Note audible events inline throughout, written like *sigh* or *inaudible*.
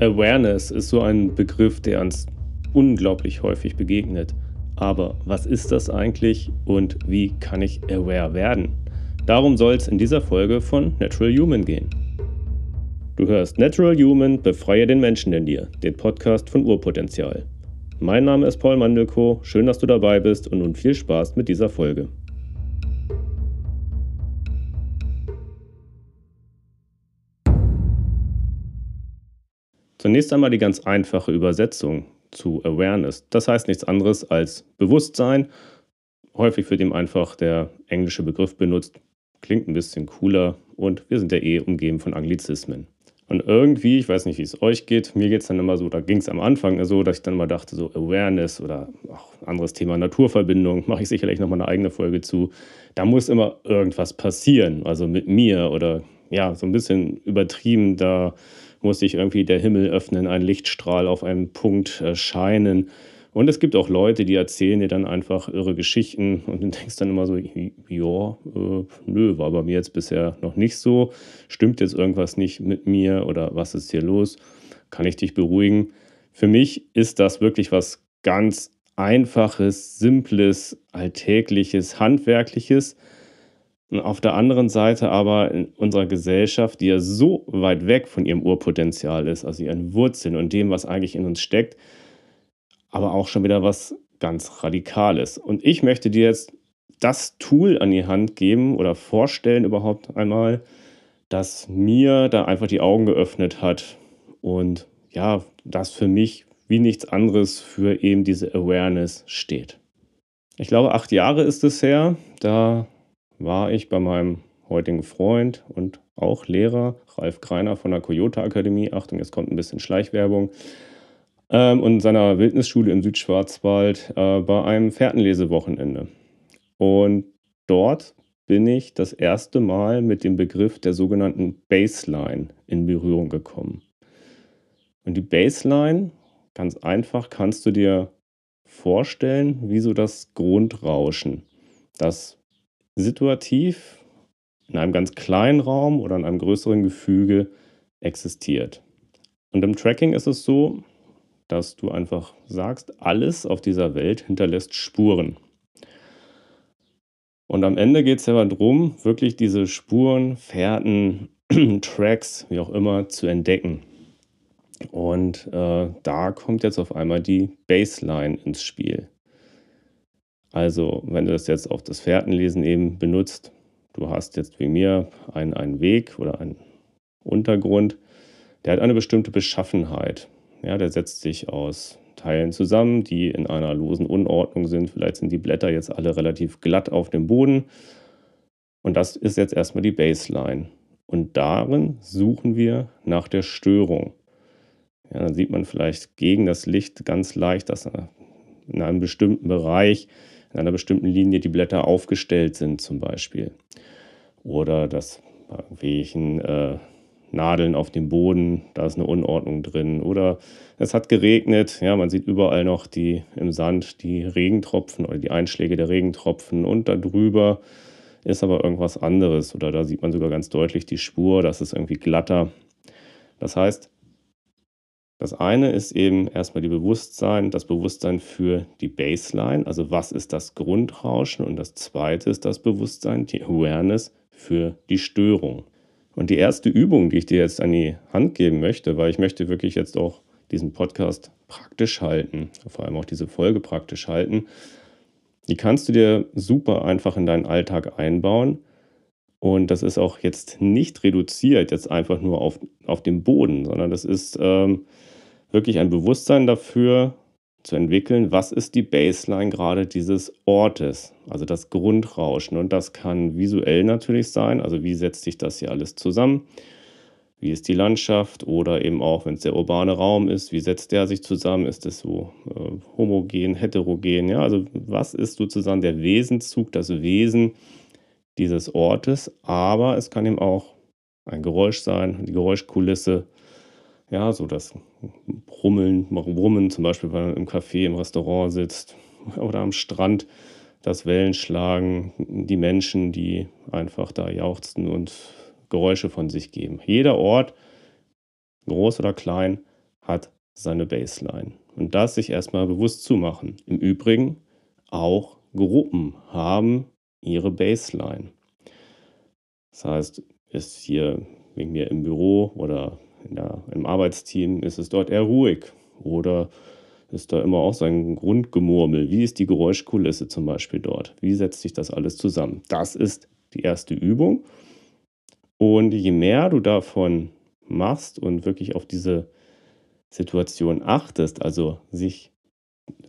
Awareness ist so ein Begriff, der uns unglaublich häufig begegnet. Aber was ist das eigentlich und wie kann ich aware werden? Darum soll es in dieser Folge von Natural Human gehen. Du hörst Natural Human, befreie den Menschen in dir, den Podcast von Urpotenzial. Mein Name ist Paul Mandelko, schön, dass du dabei bist und nun viel Spaß mit dieser Folge. Zunächst einmal die ganz einfache Übersetzung zu Awareness. Das heißt nichts anderes als Bewusstsein. Häufig wird ihm einfach der englische Begriff benutzt. Klingt ein bisschen cooler und wir sind ja eh umgeben von Anglizismen. Und irgendwie, ich weiß nicht, wie es euch geht, mir geht es dann immer so, da ging es am Anfang so, dass ich dann mal dachte, so Awareness oder auch anderes Thema Naturverbindung, mache ich sicherlich nochmal eine eigene Folge zu. Da muss immer irgendwas passieren, also mit mir oder ja, so ein bisschen übertrieben, da muss sich irgendwie der Himmel öffnen, ein Lichtstrahl auf einen Punkt erscheinen. Und es gibt auch Leute, die erzählen dir dann einfach irre Geschichten und du denkst dann immer so, ja, äh, nö, war bei mir jetzt bisher noch nicht so. Stimmt jetzt irgendwas nicht mit mir oder was ist hier los? Kann ich dich beruhigen? Für mich ist das wirklich was ganz Einfaches, Simples, Alltägliches, Handwerkliches auf der anderen Seite aber in unserer Gesellschaft, die ja so weit weg von ihrem Urpotenzial ist, also ihren Wurzeln und dem, was eigentlich in uns steckt, aber auch schon wieder was ganz Radikales. Und ich möchte dir jetzt das Tool an die Hand geben oder vorstellen überhaupt einmal, das mir da einfach die Augen geöffnet hat und ja, das für mich wie nichts anderes für eben diese Awareness steht. Ich glaube, acht Jahre ist es her, da war ich bei meinem heutigen Freund und auch Lehrer, Ralf Greiner von der Coyote Akademie. Achtung, jetzt kommt ein bisschen Schleichwerbung. Ähm, und seiner Wildnisschule im Südschwarzwald äh, bei einem Fährtenlesewochenende. Und dort bin ich das erste Mal mit dem Begriff der sogenannten Baseline in Berührung gekommen. Und die Baseline, ganz einfach, kannst du dir vorstellen, wie so das Grundrauschen, das situativ in einem ganz kleinen Raum oder in einem größeren Gefüge existiert. Und im Tracking ist es so, dass du einfach sagst, alles auf dieser Welt hinterlässt Spuren. Und am Ende geht es ja darum, wirklich diese Spuren, Fährten, *clears throat* Tracks, wie auch immer, zu entdecken. Und äh, da kommt jetzt auf einmal die Baseline ins Spiel. Also, wenn du das jetzt auf das Fährtenlesen eben benutzt, du hast jetzt wie mir einen, einen Weg oder einen Untergrund, der hat eine bestimmte Beschaffenheit. Ja, der setzt sich aus Teilen zusammen, die in einer losen Unordnung sind. Vielleicht sind die Blätter jetzt alle relativ glatt auf dem Boden. Und das ist jetzt erstmal die Baseline. Und darin suchen wir nach der Störung. Ja, dann sieht man vielleicht gegen das Licht ganz leicht, dass in einem bestimmten Bereich in einer bestimmten Linie die Blätter aufgestellt sind zum Beispiel. Oder dass bei irgendwelchen äh, Nadeln auf dem Boden, da ist eine Unordnung drin. Oder es hat geregnet, ja, man sieht überall noch die im Sand die Regentropfen oder die Einschläge der Regentropfen und darüber ist aber irgendwas anderes. Oder da sieht man sogar ganz deutlich die Spur, das ist irgendwie glatter. Das heißt, das eine ist eben erstmal die Bewusstsein, das Bewusstsein für die Baseline, also was ist das Grundrauschen und das zweite ist das Bewusstsein, die Awareness für die Störung. Und die erste Übung, die ich dir jetzt an die Hand geben möchte, weil ich möchte wirklich jetzt auch diesen Podcast praktisch halten, vor allem auch diese Folge praktisch halten, die kannst du dir super einfach in deinen Alltag einbauen. Und das ist auch jetzt nicht reduziert, jetzt einfach nur auf, auf dem Boden, sondern das ist ähm, wirklich ein Bewusstsein dafür zu entwickeln, was ist die Baseline gerade dieses Ortes, also das Grundrauschen. Und das kann visuell natürlich sein, also wie setzt sich das hier alles zusammen, wie ist die Landschaft? Oder eben auch, wenn es der urbane Raum ist, wie setzt der sich zusammen, ist es so äh, homogen, heterogen, ja, also was ist sozusagen der Wesenszug, das Wesen dieses Ortes, aber es kann eben auch ein Geräusch sein, die Geräuschkulisse, ja, so das Brummeln, Brummen zum Beispiel, wenn man im Café, im Restaurant sitzt *laughs* oder am Strand, das Wellenschlagen, die Menschen, die einfach da jauchzen und Geräusche von sich geben. Jeder Ort, groß oder klein, hat seine Baseline. Und das sich erstmal bewusst zu machen. Im Übrigen auch Gruppen haben ihre Baseline. Das heißt, ist hier wegen mir im Büro oder der, im Arbeitsteam, ist es dort eher ruhig oder ist da immer auch so ein Grundgemurmel. Wie ist die Geräuschkulisse zum Beispiel dort? Wie setzt sich das alles zusammen? Das ist die erste Übung. Und je mehr du davon machst und wirklich auf diese Situation achtest, also sich,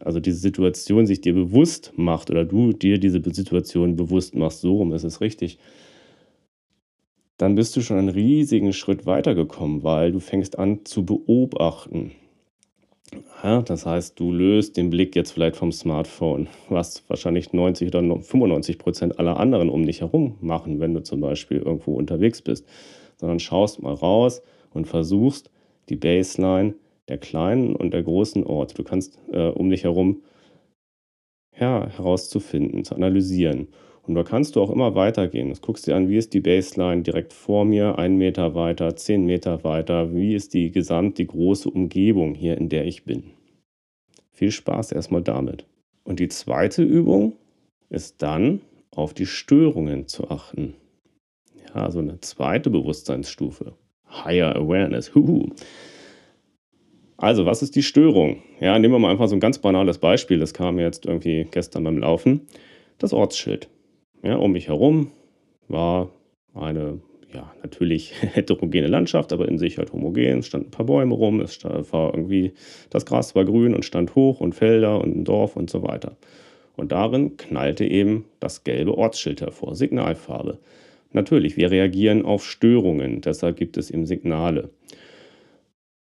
also diese Situation sich dir bewusst macht oder du dir diese Situation bewusst machst, so rum ist es richtig, dann bist du schon einen riesigen Schritt weitergekommen, weil du fängst an zu beobachten. Ja, das heißt, du löst den Blick jetzt vielleicht vom Smartphone, was wahrscheinlich 90 oder 95 Prozent aller anderen um dich herum machen, wenn du zum Beispiel irgendwo unterwegs bist, sondern schaust mal raus und versuchst die Baseline der kleinen und der großen Orte, du kannst äh, um dich herum ja, herauszufinden, zu analysieren. Und da kannst du auch immer weitergehen. Das guckst dir an, wie ist die Baseline direkt vor mir, einen Meter weiter, zehn Meter weiter, wie ist die gesamt, die große Umgebung hier, in der ich bin. Viel Spaß erstmal damit. Und die zweite Übung ist dann, auf die Störungen zu achten. Ja, also eine zweite Bewusstseinsstufe. Higher Awareness. Huhu. Also, was ist die Störung? Ja, nehmen wir mal einfach so ein ganz banales Beispiel. Das kam jetzt irgendwie gestern beim Laufen. Das Ortsschild. Ja, um mich herum war eine, ja, natürlich *laughs* heterogene Landschaft, aber in sich halt homogen. Es standen ein paar Bäume rum, es war irgendwie, das Gras war grün und stand hoch und Felder und ein Dorf und so weiter. Und darin knallte eben das gelbe Ortsschild hervor, Signalfarbe. Natürlich, wir reagieren auf Störungen, deshalb gibt es eben Signale.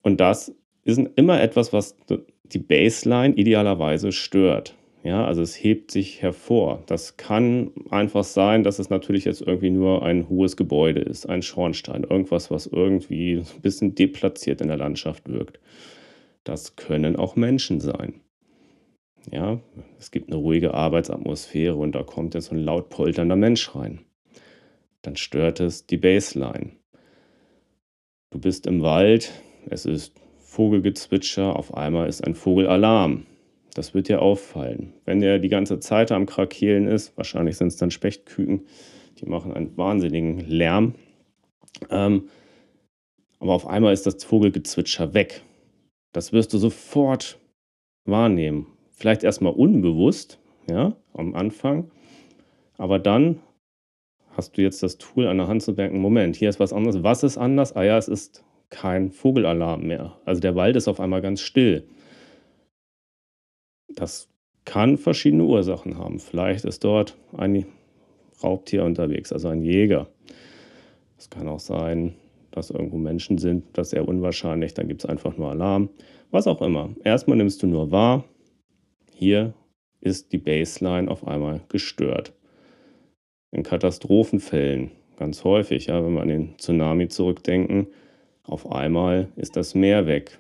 Und das ist immer etwas, was die Baseline idealerweise stört. Ja, also es hebt sich hervor. Das kann einfach sein, dass es natürlich jetzt irgendwie nur ein hohes Gebäude ist, ein Schornstein, irgendwas, was irgendwie ein bisschen deplatziert in der Landschaft wirkt. Das können auch Menschen sein. Ja, es gibt eine ruhige Arbeitsatmosphäre und da kommt jetzt so ein laut polternder Mensch rein. Dann stört es die Baseline. Du bist im Wald, es ist Vogelgezwitscher, auf einmal ist ein Vogelalarm. Das wird dir auffallen. Wenn der die ganze Zeit am Krakehlen ist, wahrscheinlich sind es dann Spechtküken, die machen einen wahnsinnigen Lärm. Ähm, aber auf einmal ist das Vogelgezwitscher weg. Das wirst du sofort wahrnehmen. Vielleicht erstmal unbewusst, ja, am Anfang. Aber dann hast du jetzt das Tool an der Hand zu denken, Moment, hier ist was anderes. Was ist anders? Ah ja, es ist kein Vogelalarm mehr. Also der Wald ist auf einmal ganz still. Das kann verschiedene Ursachen haben. Vielleicht ist dort ein Raubtier unterwegs, also ein Jäger. Es kann auch sein, dass irgendwo Menschen sind, das ist sehr unwahrscheinlich, dann gibt es einfach nur Alarm. Was auch immer. Erstmal nimmst du nur wahr, hier ist die Baseline auf einmal gestört. In Katastrophenfällen, ganz häufig, ja, wenn wir an den Tsunami zurückdenken, auf einmal ist das Meer weg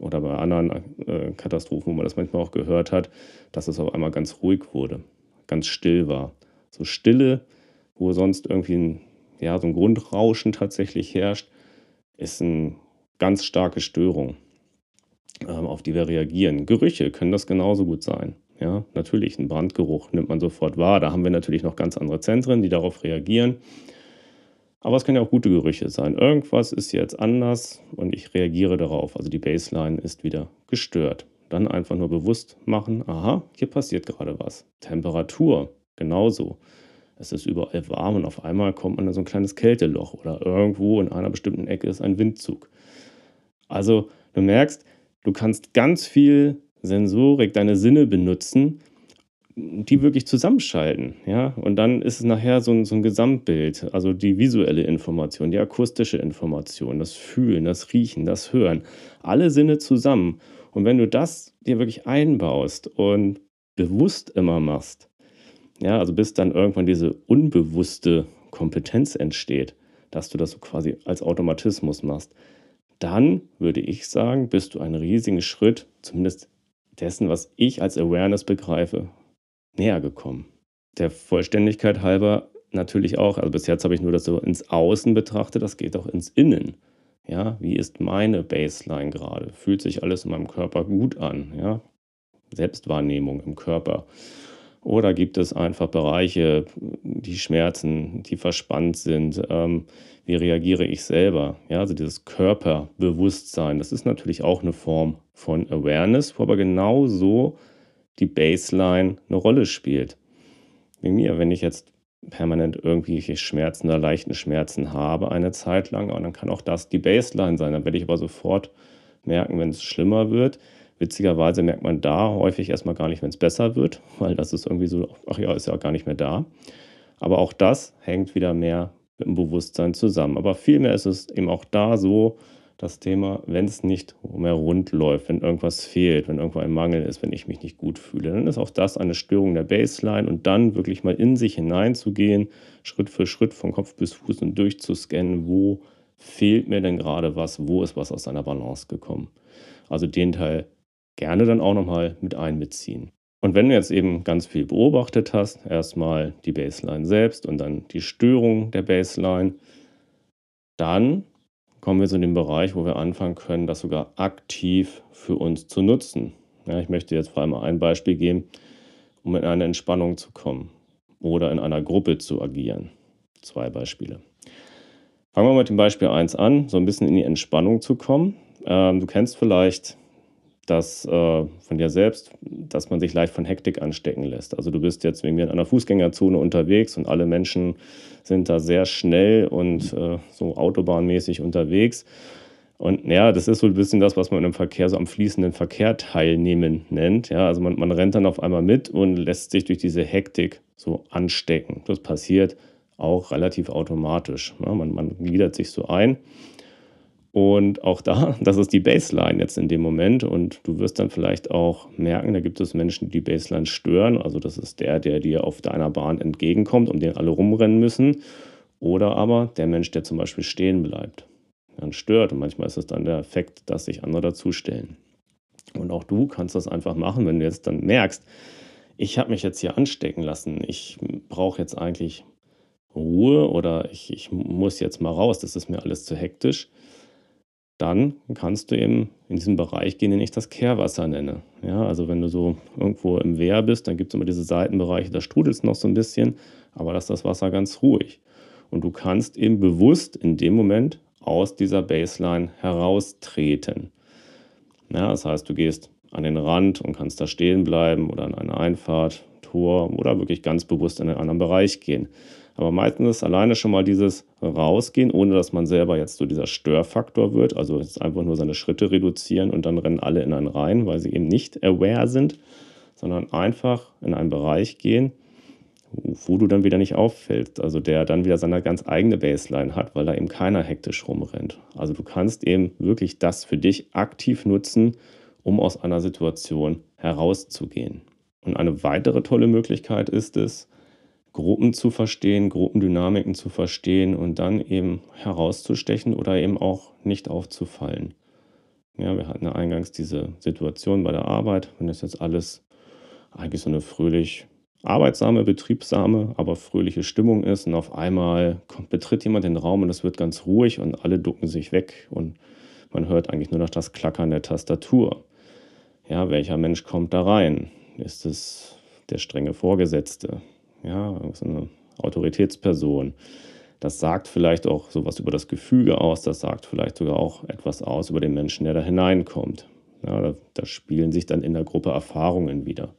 oder bei anderen äh, Katastrophen, wo man das manchmal auch gehört hat, dass es auf einmal ganz ruhig wurde, ganz still war. So Stille, wo sonst irgendwie ein, ja, so ein Grundrauschen tatsächlich herrscht, ist eine ganz starke Störung, ähm, auf die wir reagieren. Gerüche können das genauso gut sein. Ja, natürlich, ein Brandgeruch nimmt man sofort wahr. Da haben wir natürlich noch ganz andere Zentren, die darauf reagieren. Aber es können ja auch gute Gerüche sein. Irgendwas ist jetzt anders und ich reagiere darauf. Also die Baseline ist wieder gestört. Dann einfach nur bewusst machen, aha, hier passiert gerade was. Temperatur, genauso. Es ist überall warm und auf einmal kommt man in so ein kleines Kälteloch oder irgendwo in einer bestimmten Ecke ist ein Windzug. Also du merkst, du kannst ganz viel Sensorik, deine Sinne benutzen, die wirklich zusammenschalten. Ja? Und dann ist es nachher so ein, so ein Gesamtbild, also die visuelle Information, die akustische Information, das Fühlen, das Riechen, das Hören, alle Sinne zusammen. Und wenn du das dir wirklich einbaust und bewusst immer machst, ja, also bis dann irgendwann diese unbewusste Kompetenz entsteht, dass du das so quasi als Automatismus machst, dann würde ich sagen, bist du einen riesigen Schritt, zumindest dessen, was ich als Awareness begreife, näher gekommen. Der Vollständigkeit halber natürlich auch, also bis jetzt habe ich nur das so ins Außen betrachtet, das geht auch ins Innen. Ja, wie ist meine Baseline gerade? Fühlt sich alles in meinem Körper gut an? Ja, Selbstwahrnehmung im Körper. Oder gibt es einfach Bereiche, die schmerzen, die verspannt sind? Ähm, wie reagiere ich selber? Ja, also dieses Körperbewusstsein, das ist natürlich auch eine Form von Awareness, wo aber genauso die Baseline eine Rolle spielt. Wie mir, wenn ich jetzt permanent irgendwelche Schmerzen oder leichten Schmerzen habe eine Zeit lang, dann kann auch das die Baseline sein. Dann werde ich aber sofort merken, wenn es schlimmer wird. Witzigerweise merkt man da häufig erstmal gar nicht, wenn es besser wird, *laughs* weil das ist irgendwie so, ach ja, ist ja gar nicht mehr da. Aber auch das hängt wieder mehr mit dem Bewusstsein zusammen. Aber vielmehr ist es eben auch da so, das Thema, wenn es nicht mehr rund läuft, wenn irgendwas fehlt, wenn irgendwo ein Mangel ist, wenn ich mich nicht gut fühle, dann ist auch das eine Störung der Baseline und dann wirklich mal in sich hineinzugehen, Schritt für Schritt von Kopf bis Fuß und durchzuscannen, wo fehlt mir denn gerade was, wo ist was aus einer Balance gekommen. Also den Teil gerne dann auch nochmal mit einbeziehen. Und wenn du jetzt eben ganz viel beobachtet hast, erstmal die Baseline selbst und dann die Störung der Baseline, dann kommen wir zu dem Bereich, wo wir anfangen können, das sogar aktiv für uns zu nutzen. Ja, ich möchte jetzt vor allem ein Beispiel geben, um in eine Entspannung zu kommen oder in einer Gruppe zu agieren. Zwei Beispiele. Fangen wir mit dem Beispiel 1 an, so ein bisschen in die Entspannung zu kommen. Ähm, du kennst vielleicht das äh, von dir selbst, dass man sich leicht von Hektik anstecken lässt. Also du bist jetzt irgendwie in einer Fußgängerzone unterwegs und alle Menschen sind da sehr schnell und äh, so autobahnmäßig unterwegs. Und ja, das ist so ein bisschen das, was man im Verkehr so am fließenden Verkehr teilnehmen nennt. Ja, also man, man rennt dann auf einmal mit und lässt sich durch diese Hektik so anstecken. Das passiert auch relativ automatisch. Ja, man, man gliedert sich so ein. Und auch da, *laughs* das ist die Baseline jetzt in dem Moment. Und du wirst dann vielleicht auch merken, da gibt es Menschen, die die Baseline stören. Also das ist der, der dir auf deiner Bahn entgegenkommt und den alle rumrennen müssen. Oder aber der Mensch, der zum Beispiel stehen bleibt. Dann stört. Und manchmal ist es dann der Effekt, dass sich andere dazustellen. Und auch du kannst das einfach machen, wenn du jetzt dann merkst, ich habe mich jetzt hier anstecken lassen. Ich brauche jetzt eigentlich Ruhe oder ich, ich muss jetzt mal raus. Das ist mir alles zu hektisch dann kannst du eben in diesen Bereich gehen, den ich das Kehrwasser nenne. Ja, also wenn du so irgendwo im Wehr bist, dann gibt es immer diese Seitenbereiche, da strudelt es noch so ein bisschen, aber da ist das Wasser ganz ruhig. Und du kannst eben bewusst in dem Moment aus dieser Baseline heraustreten. Ja, das heißt, du gehst an den Rand und kannst da stehen bleiben oder an eine Einfahrt, Tor oder wirklich ganz bewusst in einen anderen Bereich gehen. Aber meistens ist alleine schon mal dieses Rausgehen, ohne dass man selber jetzt so dieser Störfaktor wird. Also ist einfach nur seine Schritte reduzieren und dann rennen alle in einen rein, weil sie eben nicht aware sind, sondern einfach in einen Bereich gehen, wo du dann wieder nicht auffällst. Also der dann wieder seine ganz eigene Baseline hat, weil da eben keiner hektisch rumrennt. Also du kannst eben wirklich das für dich aktiv nutzen, um aus einer Situation herauszugehen. Und eine weitere tolle Möglichkeit ist es, Gruppen zu verstehen, Gruppendynamiken zu verstehen und dann eben herauszustechen oder eben auch nicht aufzufallen. Ja, wir hatten ja eingangs diese Situation bei der Arbeit, wenn das jetzt alles eigentlich so eine fröhlich arbeitsame, betriebsame, aber fröhliche Stimmung ist und auf einmal kommt, betritt jemand den Raum und es wird ganz ruhig und alle ducken sich weg und man hört eigentlich nur noch das Klackern der Tastatur. Ja, welcher Mensch kommt da rein? Ist es der strenge Vorgesetzte? Ja, eine Autoritätsperson. Das sagt vielleicht auch sowas über das Gefüge aus, das sagt vielleicht sogar auch etwas aus über den Menschen, der da hineinkommt. Ja, da, da spielen sich dann in der Gruppe Erfahrungen wieder.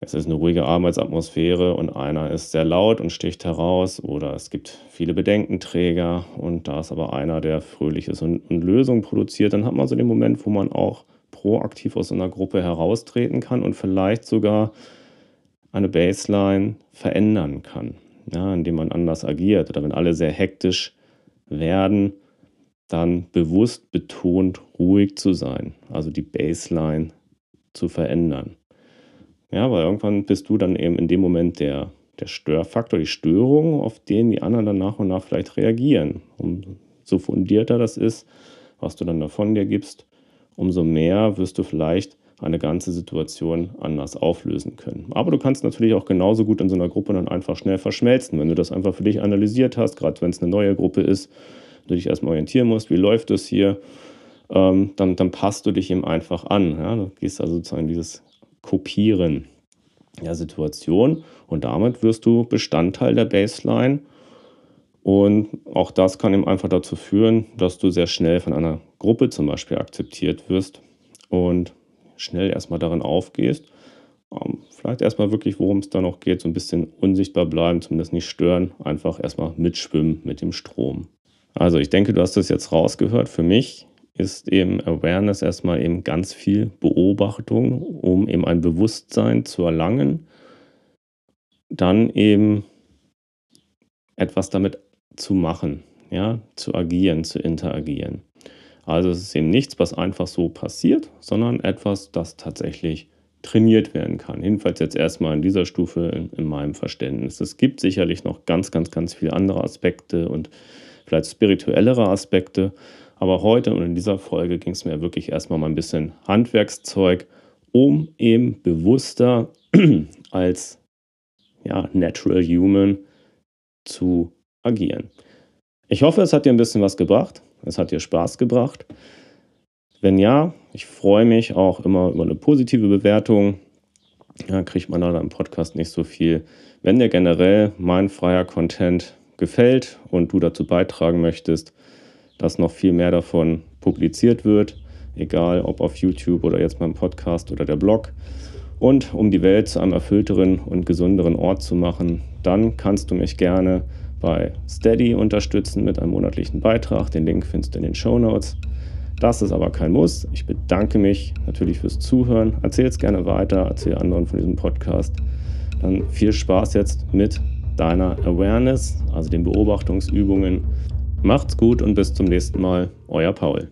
Es ist eine ruhige Arbeitsatmosphäre und einer ist sehr laut und sticht heraus oder es gibt viele Bedenkenträger und da ist aber einer, der fröhlich ist und, und Lösungen produziert, dann hat man so den Moment, wo man auch proaktiv aus einer Gruppe heraustreten kann und vielleicht sogar eine Baseline verändern kann, ja, indem man anders agiert oder wenn alle sehr hektisch werden, dann bewusst betont ruhig zu sein, also die Baseline zu verändern. Ja, weil irgendwann bist du dann eben in dem Moment der, der Störfaktor, die Störung, auf den die anderen dann nach und nach vielleicht reagieren. Umso fundierter das ist, was du dann davon dir gibst, umso mehr wirst du vielleicht eine ganze Situation anders auflösen können. Aber du kannst natürlich auch genauso gut in so einer Gruppe dann einfach schnell verschmelzen, wenn du das einfach für dich analysiert hast, gerade wenn es eine neue Gruppe ist, du dich erstmal orientieren musst, wie läuft es hier, ähm, dann, dann passt du dich ihm einfach an. Ja? Du gehst also sozusagen dieses Kopieren der Situation und damit wirst du Bestandteil der Baseline. Und auch das kann eben einfach dazu führen, dass du sehr schnell von einer Gruppe zum Beispiel akzeptiert wirst und schnell erstmal darin aufgehst. Ähm, vielleicht erstmal wirklich, worum es da noch geht, so ein bisschen unsichtbar bleiben, zumindest nicht stören, einfach erstmal mitschwimmen mit dem Strom. Also ich denke, du hast das jetzt rausgehört. Für mich ist eben Awareness erstmal eben ganz viel Beobachtung, um eben ein Bewusstsein zu erlangen, dann eben etwas damit zu machen, ja, zu agieren, zu interagieren. Also es ist eben nichts, was einfach so passiert, sondern etwas, das tatsächlich trainiert werden kann. Jedenfalls jetzt erstmal in dieser Stufe in, in meinem Verständnis. Es gibt sicherlich noch ganz, ganz, ganz viele andere Aspekte und vielleicht spirituellere Aspekte, aber heute und in dieser Folge ging es mir wirklich erstmal mal ein bisschen Handwerkszeug, um eben bewusster *clears throat* als ja, Natural Human zu agieren. Ich hoffe, es hat dir ein bisschen was gebracht. Es hat dir Spaß gebracht. Wenn ja, ich freue mich auch immer über eine positive Bewertung. Ja, kriegt man da im Podcast nicht so viel. Wenn dir generell mein freier Content gefällt und du dazu beitragen möchtest, dass noch viel mehr davon publiziert wird, egal ob auf YouTube oder jetzt beim Podcast oder der Blog. Und um die Welt zu einem erfüllteren und gesünderen Ort zu machen, dann kannst du mich gerne bei Steady unterstützen mit einem monatlichen Beitrag. Den Link findest du in den Show Notes. Das ist aber kein Muss. Ich bedanke mich natürlich fürs Zuhören. Erzähl es gerne weiter, erzähl anderen von diesem Podcast. Dann viel Spaß jetzt mit deiner Awareness, also den Beobachtungsübungen Macht's gut und bis zum nächsten Mal, euer Paul.